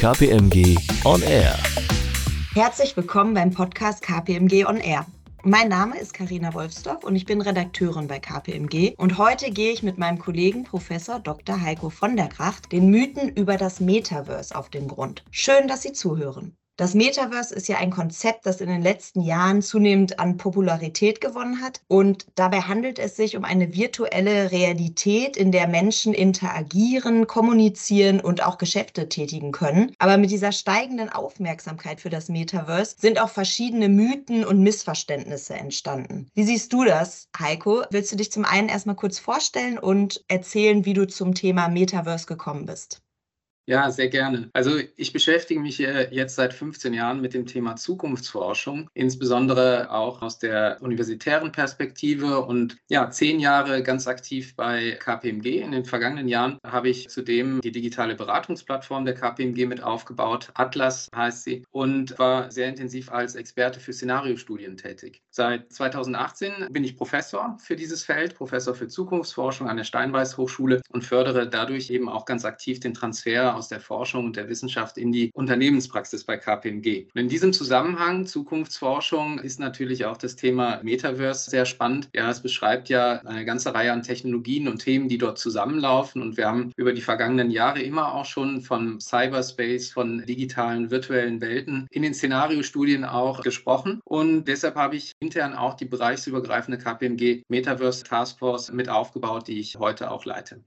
KPMG On Air. Herzlich willkommen beim Podcast KPMG On Air. Mein Name ist Karina Wolfsdorf und ich bin Redakteurin bei KPMG. Und heute gehe ich mit meinem Kollegen Professor Dr. Heiko von der Gracht den Mythen über das Metaverse auf den Grund. Schön, dass Sie zuhören. Das Metaverse ist ja ein Konzept, das in den letzten Jahren zunehmend an Popularität gewonnen hat. Und dabei handelt es sich um eine virtuelle Realität, in der Menschen interagieren, kommunizieren und auch Geschäfte tätigen können. Aber mit dieser steigenden Aufmerksamkeit für das Metaverse sind auch verschiedene Mythen und Missverständnisse entstanden. Wie siehst du das, Heiko? Willst du dich zum einen erstmal kurz vorstellen und erzählen, wie du zum Thema Metaverse gekommen bist? Ja, sehr gerne. Also ich beschäftige mich jetzt seit 15 Jahren mit dem Thema Zukunftsforschung, insbesondere auch aus der universitären Perspektive und ja, zehn Jahre ganz aktiv bei KPMG. In den vergangenen Jahren habe ich zudem die digitale Beratungsplattform der KPMG mit aufgebaut. Atlas heißt sie und war sehr intensiv als Experte für Szenariostudien tätig. Seit 2018 bin ich Professor für dieses Feld, Professor für Zukunftsforschung an der Steinweiß Hochschule und fördere dadurch eben auch ganz aktiv den Transfer aus der Forschung und der Wissenschaft in die Unternehmenspraxis bei KPMG. Und in diesem Zusammenhang Zukunftsforschung ist natürlich auch das Thema Metaverse sehr spannend. Ja, es beschreibt ja eine ganze Reihe an Technologien und Themen, die dort zusammenlaufen. Und wir haben über die vergangenen Jahre immer auch schon von Cyberspace, von digitalen, virtuellen Welten in den Szenariostudien auch gesprochen. Und deshalb habe ich intern auch die bereichsübergreifende KPMG Metaverse Taskforce mit aufgebaut, die ich heute auch leite.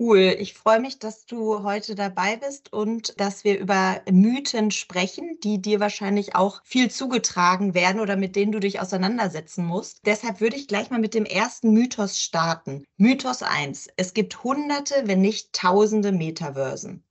Cool. Ich freue mich, dass du heute dabei bist und dass wir über Mythen sprechen, die dir wahrscheinlich auch viel zugetragen werden oder mit denen du dich auseinandersetzen musst. Deshalb würde ich gleich mal mit dem ersten Mythos starten. Mythos 1. Es gibt hunderte, wenn nicht tausende Metaversen.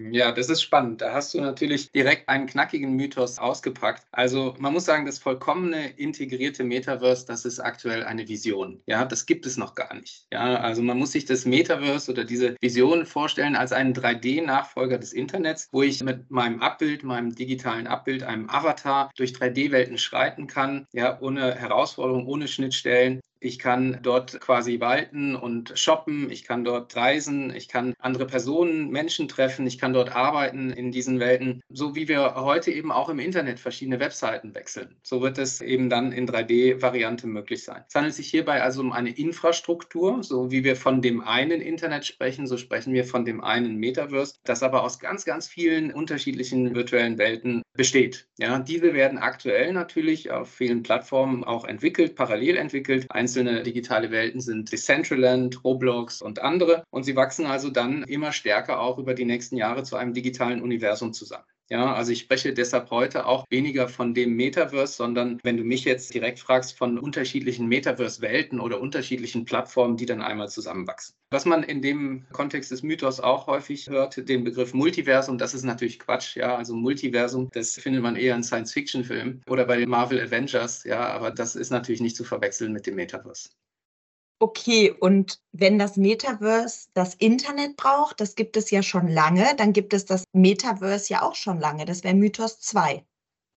Ja, das ist spannend. Da hast du natürlich direkt einen knackigen Mythos ausgepackt. Also man muss sagen, das vollkommene integrierte Metaverse, das ist aktuell eine Vision. Ja, das gibt es noch gar nicht. Ja, also man muss sich das Metaverse oder diese Vision vorstellen als einen 3D-Nachfolger des Internets, wo ich mit meinem Abbild, meinem digitalen Abbild, einem Avatar durch 3D-Welten schreiten kann, ja, ohne Herausforderungen, ohne Schnittstellen ich kann dort quasi walten und shoppen, ich kann dort reisen, ich kann andere Personen, Menschen treffen, ich kann dort arbeiten in diesen Welten, so wie wir heute eben auch im Internet verschiedene Webseiten wechseln. So wird es eben dann in 3D-Variante möglich sein. Es handelt sich hierbei also um eine Infrastruktur, so wie wir von dem einen Internet sprechen, so sprechen wir von dem einen Metaverse, das aber aus ganz, ganz vielen unterschiedlichen virtuellen Welten besteht. Ja, diese werden aktuell natürlich auf vielen Plattformen auch entwickelt, parallel entwickelt. Eins einzelne digitale Welten sind Decentraland, Roblox und andere. Und sie wachsen also dann immer stärker auch über die nächsten Jahre zu einem digitalen Universum zusammen. Ja, also ich spreche deshalb heute auch weniger von dem Metaverse, sondern wenn du mich jetzt direkt fragst, von unterschiedlichen Metaverse-Welten oder unterschiedlichen Plattformen, die dann einmal zusammenwachsen. Was man in dem Kontext des Mythos auch häufig hört, den Begriff Multiversum, das ist natürlich Quatsch. Ja, also Multiversum, das findet man eher in Science-Fiction-Filmen oder bei den Marvel Avengers. Ja, aber das ist natürlich nicht zu verwechseln mit dem Metaverse. Okay, und wenn das Metaverse das Internet braucht, das gibt es ja schon lange, dann gibt es das Metaverse ja auch schon lange. Das wäre Mythos 2.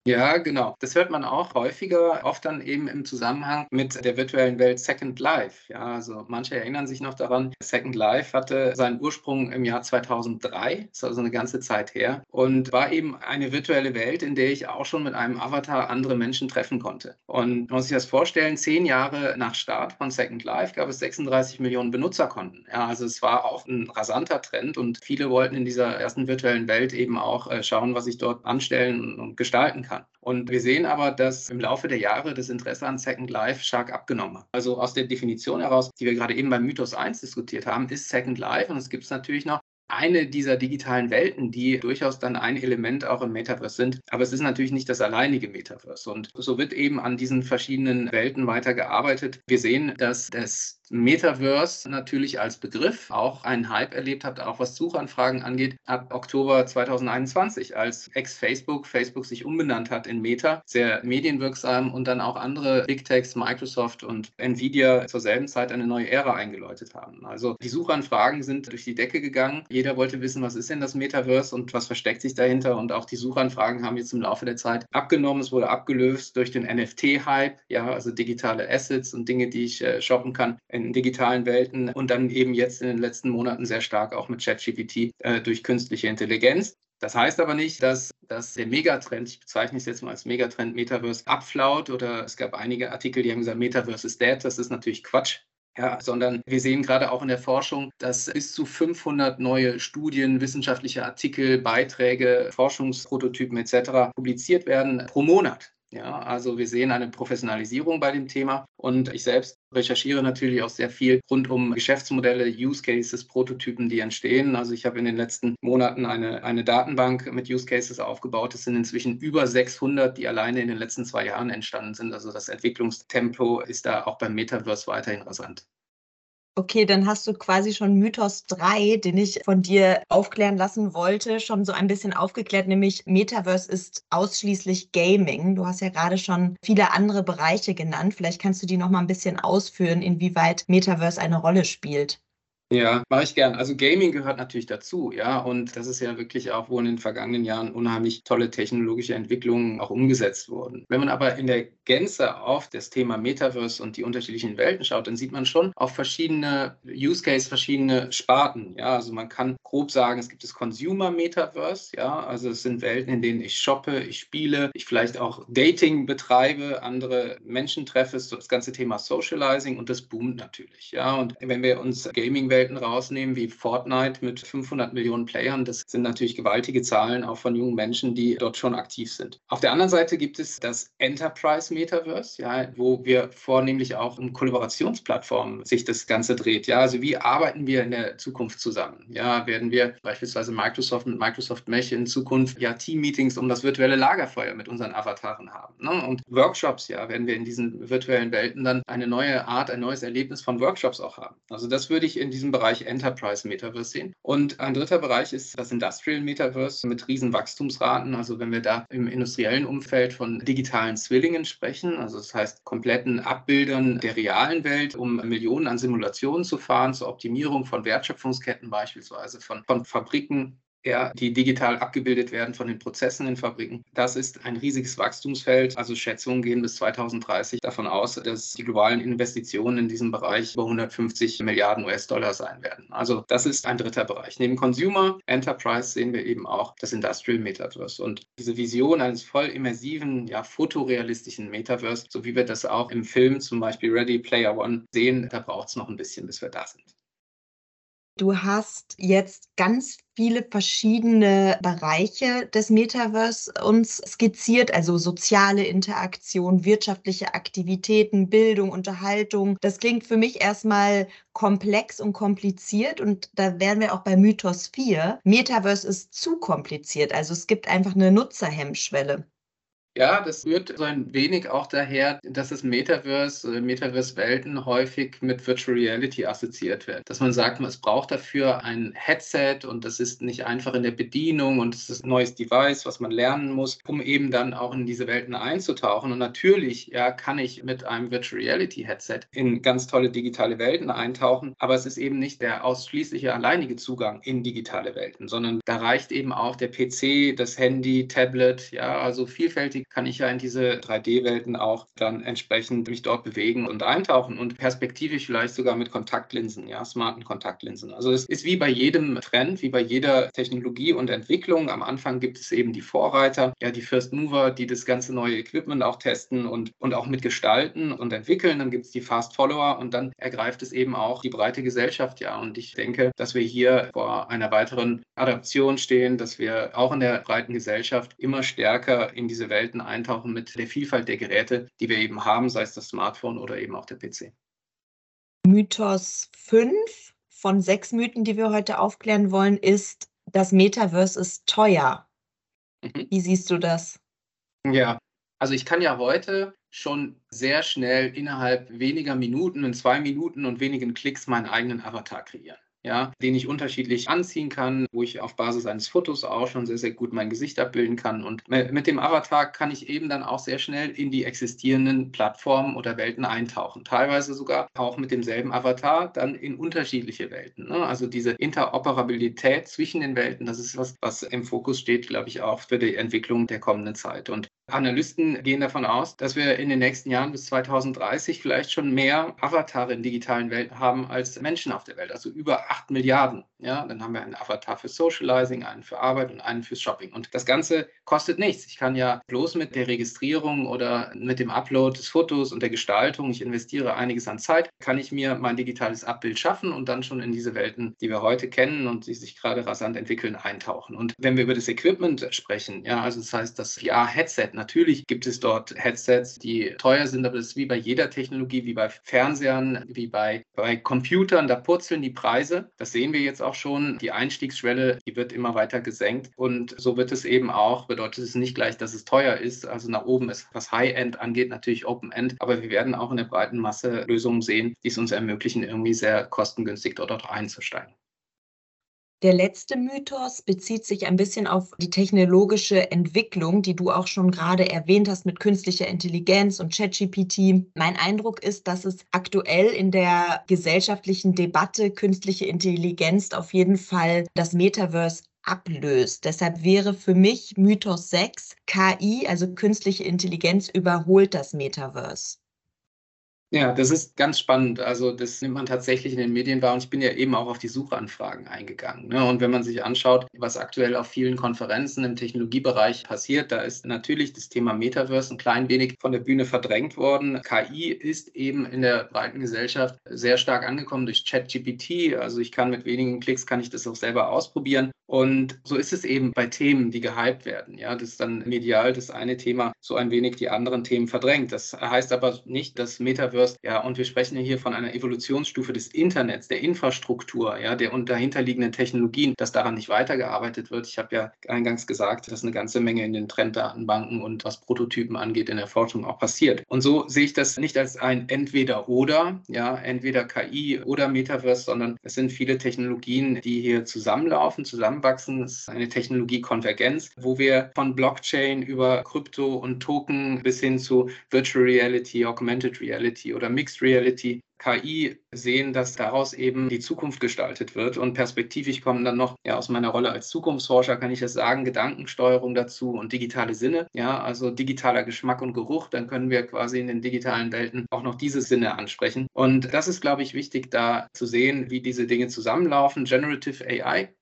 Ja, genau. Das hört man auch häufiger, oft dann eben im Zusammenhang mit der virtuellen Welt Second Life. Ja, also manche erinnern sich noch daran, Second Life hatte seinen Ursprung im Jahr 2003, ist also eine ganze Zeit her, und war eben eine virtuelle Welt, in der ich auch schon mit einem Avatar andere Menschen treffen konnte. Und man muss sich das vorstellen, zehn Jahre nach Start von Second Life gab es 36 Millionen Benutzerkonten. Ja, also es war auch ein rasanter Trend und viele wollten in dieser ersten virtuellen Welt eben auch äh, schauen, was ich dort anstellen und gestalten kann kann. Und wir sehen aber, dass im Laufe der Jahre das Interesse an Second Life stark abgenommen hat. Also aus der Definition heraus, die wir gerade eben beim Mythos 1 diskutiert haben, ist Second Life und es gibt es natürlich noch eine dieser digitalen Welten, die durchaus dann ein Element auch im Metaverse sind. Aber es ist natürlich nicht das alleinige Metaverse. Und so wird eben an diesen verschiedenen Welten weitergearbeitet. Wir sehen, dass das Metaverse natürlich als Begriff auch einen Hype erlebt hat, auch was Suchanfragen angeht, ab Oktober 2021, als ex-Facebook Facebook sich umbenannt hat in Meta, sehr medienwirksam und dann auch andere Big Techs, Microsoft und Nvidia zur selben Zeit eine neue Ära eingeläutet haben. Also die Suchanfragen sind durch die Decke gegangen. Jeder wollte wissen, was ist denn das Metaverse und was versteckt sich dahinter und auch die Suchanfragen haben jetzt im Laufe der Zeit abgenommen. Es wurde abgelöst durch den NFT-Hype, ja, also digitale Assets und Dinge, die ich äh, shoppen kann in digitalen Welten und dann eben jetzt in den letzten Monaten sehr stark auch mit ChatGPT äh, durch künstliche Intelligenz. Das heißt aber nicht, dass, dass der Megatrend, ich bezeichne es jetzt mal als Megatrend Metaverse, abflaut oder es gab einige Artikel, die haben gesagt, Metaverse ist dead. Das ist natürlich Quatsch. Ja, sondern wir sehen gerade auch in der Forschung, dass bis zu 500 neue Studien, wissenschaftliche Artikel, Beiträge, Forschungsprototypen etc. publiziert werden pro Monat. Ja, also wir sehen eine Professionalisierung bei dem Thema und ich selbst recherchiere natürlich auch sehr viel rund um Geschäftsmodelle, Use Cases, Prototypen, die entstehen. Also ich habe in den letzten Monaten eine, eine Datenbank mit Use Cases aufgebaut. Es sind inzwischen über 600, die alleine in den letzten zwei Jahren entstanden sind. Also das Entwicklungstempo ist da auch beim Metaverse weiterhin rasant. Okay, dann hast du quasi schon Mythos 3, den ich von dir aufklären lassen wollte, schon so ein bisschen aufgeklärt, nämlich Metaverse ist ausschließlich Gaming. Du hast ja gerade schon viele andere Bereiche genannt. Vielleicht kannst du die noch mal ein bisschen ausführen, inwieweit Metaverse eine Rolle spielt. Ja, mache ich gern. Also Gaming gehört natürlich dazu, ja. Und das ist ja wirklich auch, wo in den vergangenen Jahren unheimlich tolle technologische Entwicklungen auch umgesetzt wurden. Wenn man aber in der Gänze auf das Thema Metaverse und die unterschiedlichen Welten schaut, dann sieht man schon auch verschiedene Use Case, verschiedene Sparten. Ja, also man kann grob sagen, es gibt das Consumer Metaverse, ja. Also es sind Welten, in denen ich shoppe, ich spiele, ich vielleicht auch Dating betreibe, andere Menschen treffe, das ganze Thema Socializing und das boomt natürlich, ja. Und wenn wir uns Gaming Welten rausnehmen, wie Fortnite mit 500 Millionen Playern. Das sind natürlich gewaltige Zahlen auch von jungen Menschen, die dort schon aktiv sind. Auf der anderen Seite gibt es das Enterprise Metaverse, ja, wo wir vornehmlich auch um Kollaborationsplattformen sich das Ganze dreht. Ja, also wie arbeiten wir in der Zukunft zusammen? Ja, werden wir beispielsweise Microsoft mit Microsoft Mesh in Zukunft ja Team-Meetings um das virtuelle Lagerfeuer mit unseren Avataren haben? Ne? Und Workshops, ja, werden wir in diesen virtuellen Welten dann eine neue Art, ein neues Erlebnis von Workshops auch haben. Also das würde ich in diesem diesem Bereich Enterprise Metaverse sehen. Und ein dritter Bereich ist das Industrial Metaverse mit riesen Wachstumsraten. Also wenn wir da im industriellen Umfeld von digitalen Zwillingen sprechen, also das heißt kompletten Abbildern der realen Welt, um Millionen an Simulationen zu fahren, zur Optimierung von Wertschöpfungsketten beispielsweise, von, von Fabriken ja, die digital abgebildet werden von den Prozessen in Fabriken. Das ist ein riesiges Wachstumsfeld. Also Schätzungen gehen bis 2030 davon aus, dass die globalen Investitionen in diesem Bereich über 150 Milliarden US-Dollar sein werden. Also das ist ein dritter Bereich. Neben Consumer Enterprise sehen wir eben auch das Industrial Metaverse. Und diese Vision eines voll immersiven, ja, fotorealistischen Metaverse, so wie wir das auch im Film zum Beispiel Ready Player One sehen, da braucht es noch ein bisschen, bis wir da sind. Du hast jetzt ganz viele verschiedene Bereiche des Metaverse uns skizziert, also soziale Interaktion, wirtschaftliche Aktivitäten, Bildung, Unterhaltung. Das klingt für mich erstmal komplex und kompliziert und da wären wir auch bei Mythos 4. Metaverse ist zu kompliziert, also es gibt einfach eine Nutzerhemmschwelle. Ja, das rührt so ein wenig auch daher, dass das Metaverse, äh, Metaverse-Welten häufig mit Virtual Reality assoziiert wird. Dass man sagt, es braucht dafür ein Headset und das ist nicht einfach in der Bedienung und es ist ein neues Device, was man lernen muss, um eben dann auch in diese Welten einzutauchen. Und natürlich, ja, kann ich mit einem Virtual Reality Headset in ganz tolle digitale Welten eintauchen, aber es ist eben nicht der ausschließliche alleinige Zugang in digitale Welten, sondern da reicht eben auch der PC, das Handy, Tablet, ja, also kann ich ja in diese 3D-Welten auch dann entsprechend mich dort bewegen und eintauchen und perspektivisch vielleicht sogar mit Kontaktlinsen, ja, smarten Kontaktlinsen. Also es ist wie bei jedem Trend, wie bei jeder Technologie und Entwicklung. Am Anfang gibt es eben die Vorreiter, ja, die First Mover, die das ganze neue Equipment auch testen und, und auch mitgestalten und entwickeln. Dann gibt es die Fast Follower und dann ergreift es eben auch die breite Gesellschaft, ja. Und ich denke, dass wir hier vor einer weiteren Adaption stehen, dass wir auch in der breiten Gesellschaft immer stärker in diese Welten eintauchen mit der Vielfalt der Geräte, die wir eben haben, sei es das Smartphone oder eben auch der PC. Mythos 5 von sechs Mythen, die wir heute aufklären wollen, ist, das Metaverse ist teuer. Mhm. Wie siehst du das? Ja, also ich kann ja heute schon sehr schnell innerhalb weniger Minuten, in zwei Minuten und wenigen Klicks meinen eigenen Avatar kreieren ja, den ich unterschiedlich anziehen kann, wo ich auf Basis eines Fotos auch schon sehr, sehr gut mein Gesicht abbilden kann. Und mit dem Avatar kann ich eben dann auch sehr schnell in die existierenden Plattformen oder Welten eintauchen. Teilweise sogar auch mit demselben Avatar dann in unterschiedliche Welten. Ne? Also diese Interoperabilität zwischen den Welten, das ist was, was im Fokus steht, glaube ich, auch für die Entwicklung der kommenden Zeit. Und Analysten gehen davon aus, dass wir in den nächsten Jahren bis 2030 vielleicht schon mehr Avatare in digitalen Welten haben als Menschen auf der Welt, also über 8 Milliarden. Ja, dann haben wir einen Avatar für Socializing, einen für Arbeit und einen fürs Shopping. Und das Ganze kostet nichts. Ich kann ja bloß mit der Registrierung oder mit dem Upload des Fotos und der Gestaltung, ich investiere einiges an Zeit, kann ich mir mein digitales Abbild schaffen und dann schon in diese Welten, die wir heute kennen und die sich gerade rasant entwickeln, eintauchen. Und wenn wir über das Equipment sprechen, ja, also das heißt das VR-Headset, natürlich gibt es dort Headsets, die teuer sind, aber das ist wie bei jeder Technologie, wie bei Fernsehern, wie bei, bei Computern, da purzeln die Preise. Das sehen wir jetzt auch schon. Die Einstiegsschwelle, die wird immer weiter gesenkt und so wird es eben auch, bedeutet es nicht gleich, dass es teuer ist. Also nach oben ist, was High-End angeht, natürlich Open-End, aber wir werden auch in der breiten Masse Lösungen sehen, die es uns ermöglichen, irgendwie sehr kostengünstig dort auch einzusteigen. Der letzte Mythos bezieht sich ein bisschen auf die technologische Entwicklung, die du auch schon gerade erwähnt hast mit künstlicher Intelligenz und ChatGPT. Mein Eindruck ist, dass es aktuell in der gesellschaftlichen Debatte künstliche Intelligenz auf jeden Fall das Metaverse ablöst. Deshalb wäre für mich Mythos 6 KI, also künstliche Intelligenz, überholt das Metaverse. Ja, das ist ganz spannend. Also das nimmt man tatsächlich in den Medien wahr und ich bin ja eben auch auf die Suchanfragen eingegangen. Ne? Und wenn man sich anschaut, was aktuell auf vielen Konferenzen im Technologiebereich passiert, da ist natürlich das Thema Metaverse ein klein wenig von der Bühne verdrängt worden. KI ist eben in der breiten Gesellschaft sehr stark angekommen durch ChatGPT. Also ich kann mit wenigen Klicks kann ich das auch selber ausprobieren. Und so ist es eben bei Themen, die gehypt werden. Ja, das ist dann medial das eine Thema so ein wenig die anderen Themen verdrängt. Das heißt aber nicht, dass Metaverse, ja, und wir sprechen hier von einer Evolutionsstufe des Internets, der Infrastruktur, ja, der und dahinterliegenden Technologien, dass daran nicht weitergearbeitet wird. Ich habe ja eingangs gesagt, dass eine ganze Menge in den Trenddatenbanken und was Prototypen angeht in der Forschung auch passiert. Und so sehe ich das nicht als ein Entweder-Oder, ja, entweder KI oder Metaverse, sondern es sind viele Technologien, die hier zusammenlaufen, zusammen Es ist eine Technologiekonvergenz, wo wir von Blockchain über Krypto und Token bis hin zu Virtual Reality, Augmented Reality oder Mixed Reality KI sehen, dass daraus eben die Zukunft gestaltet wird. Und perspektivisch kommen dann noch, ja, aus meiner Rolle als Zukunftsforscher kann ich das sagen, Gedankensteuerung dazu und digitale Sinne, ja, also digitaler Geschmack und Geruch. Dann können wir quasi in den digitalen Welten auch noch diese Sinne ansprechen. Und das ist, glaube ich, wichtig, da zu sehen, wie diese Dinge zusammenlaufen. Generative AI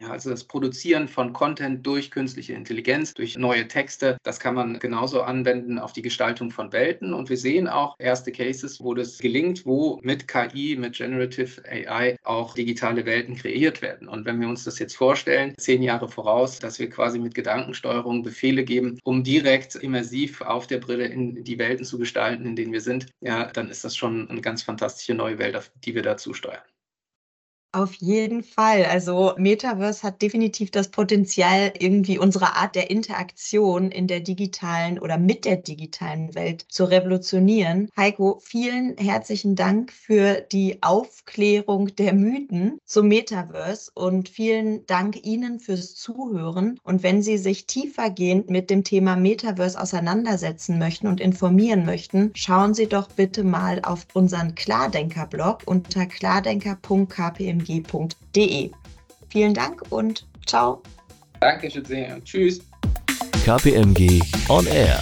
ja, also das Produzieren von Content durch künstliche Intelligenz, durch neue Texte, das kann man genauso anwenden auf die Gestaltung von Welten. Und wir sehen auch erste Cases, wo das gelingt, wo mit KI, mit Generative AI auch digitale Welten kreiert werden. Und wenn wir uns das jetzt vorstellen, zehn Jahre voraus, dass wir quasi mit Gedankensteuerung Befehle geben, um direkt immersiv auf der Brille in die Welten zu gestalten, in denen wir sind, ja, dann ist das schon eine ganz fantastische neue Welt, auf die wir dazu steuern. Auf jeden Fall. Also Metaverse hat definitiv das Potenzial, irgendwie unsere Art der Interaktion in der digitalen oder mit der digitalen Welt zu revolutionieren. Heiko, vielen herzlichen Dank für die Aufklärung der Mythen zum Metaverse und vielen Dank Ihnen fürs Zuhören. Und wenn Sie sich tiefergehend mit dem Thema Metaverse auseinandersetzen möchten und informieren möchten, schauen Sie doch bitte mal auf unseren Klardenker-Blog unter klardenker.kpm kpmg.de. Vielen Dank und ciao. Danke sehr. Tschüss. KPMG On Air.